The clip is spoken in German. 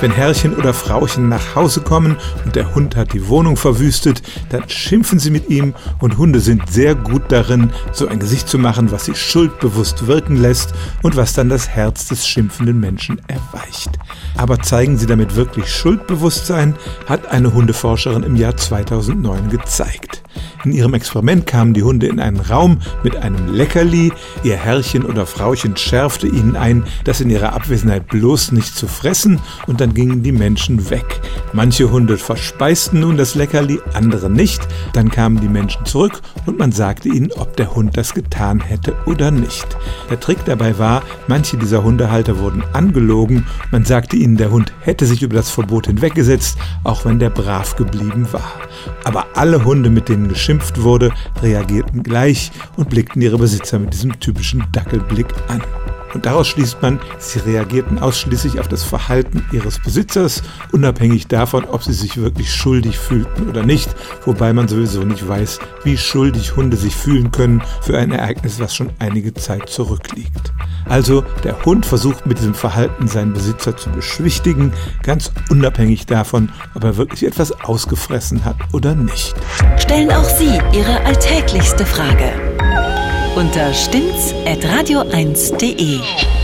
Wenn Herrchen oder Frauchen nach Hause kommen und der Hund hat die Wohnung verwüstet, dann schimpfen sie mit ihm und Hunde sind sehr gut darin, so ein Gesicht zu machen, was sie schuldbewusst wirken lässt und was dann das Herz des schimpfenden Menschen erweicht. Aber zeigen sie damit wirklich Schuldbewusstsein, hat eine Hundeforscherin im Jahr 2009 gezeigt. In ihrem Experiment kamen die Hunde in einen Raum mit einem Leckerli. Ihr Herrchen oder Frauchen schärfte ihnen ein, das in ihrer Abwesenheit bloß nicht zu fressen und dann gingen die Menschen weg. Manche Hunde verspeisten nun das Leckerli, andere nicht. Dann kamen die Menschen zurück und man sagte ihnen, ob der Hund das getan hätte oder nicht. Der Trick dabei war, manche dieser Hundehalter wurden angelogen. Man sagte ihnen, der Hund hätte sich über das Verbot hinweggesetzt, auch wenn der brav geblieben war. Aber alle Hunde, mit denen geschimpft wurde, reagierten gleich und blickten ihre Besitzer mit diesem typischen Dackelblick an. Und daraus schließt man, sie reagierten ausschließlich auf das Verhalten ihres Besitzers, unabhängig davon, ob sie sich wirklich schuldig fühlten oder nicht, wobei man sowieso nicht weiß, wie schuldig Hunde sich fühlen können für ein Ereignis, was schon einige Zeit zurückliegt. Also der Hund versucht mit diesem Verhalten seinen Besitzer zu beschwichtigen, ganz unabhängig davon, ob er wirklich etwas ausgefressen hat oder nicht. Stellen auch Sie Ihre alltäglichste Frage unter stimmtz.radio1.de.